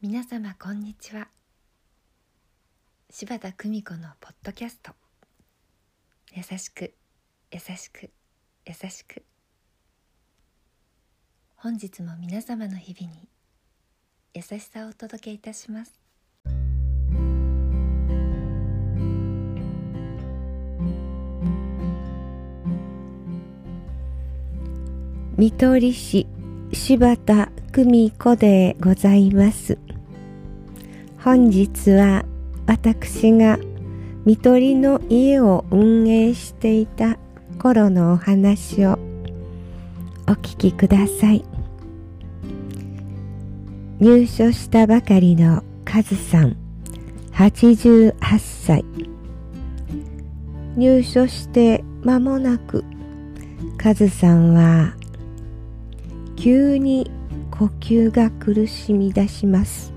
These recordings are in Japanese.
皆様こんにちは。柴田久美子のポッドキャスト。優しく優しく優しく。本日も皆様の日々に優しさをお届けいたします。見取り師柴田久美子でございます。本日は私が見取りの家を運営していた頃のお話をお聞きください。入所したばかりのカズさん88歳。入所して間もなくカズさんは急に呼吸が苦しみ出します。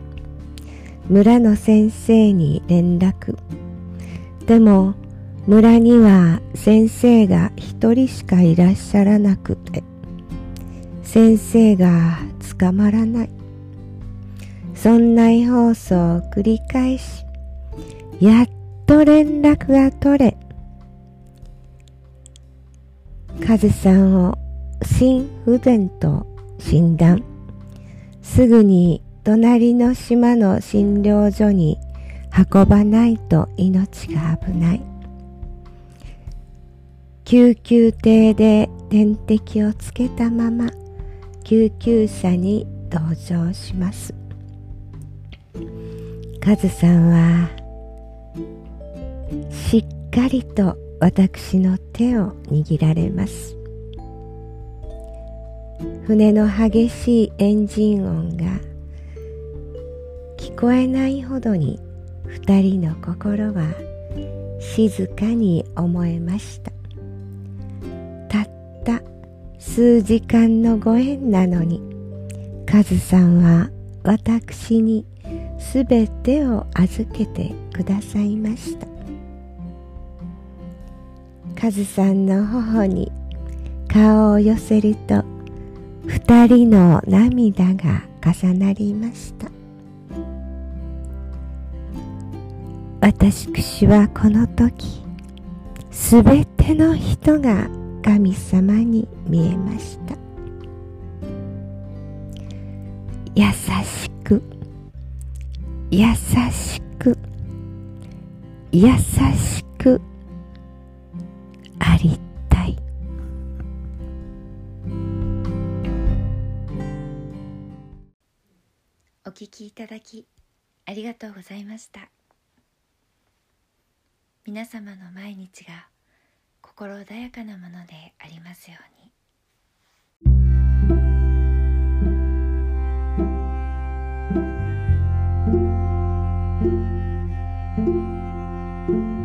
村の先生に連絡。でも村には先生が一人しかいらっしゃらなくて先生が捕まらない。そんな放送を繰り返しやっと連絡が取れ。カズさんを心不全と診断。すぐに隣の島の診療所に運ばないと命が危ない。救急艇で点滴をつけたまま救急車に同乗します。カズさんはしっかりと私の手を握られます。船の激しいエンジン音が聞こえないほどに二人の心は静かに思えました。たった数時間のご縁なのにカズさんは私にすべてを預けてくださいました。カズさんの頬に顔を寄せると二人の涙が重なりました。私はこの時すべての人が神様に見えました。優しく優しく優しく聞きいただきありがとうございました。皆様の毎日が心穏やかなものでありますように「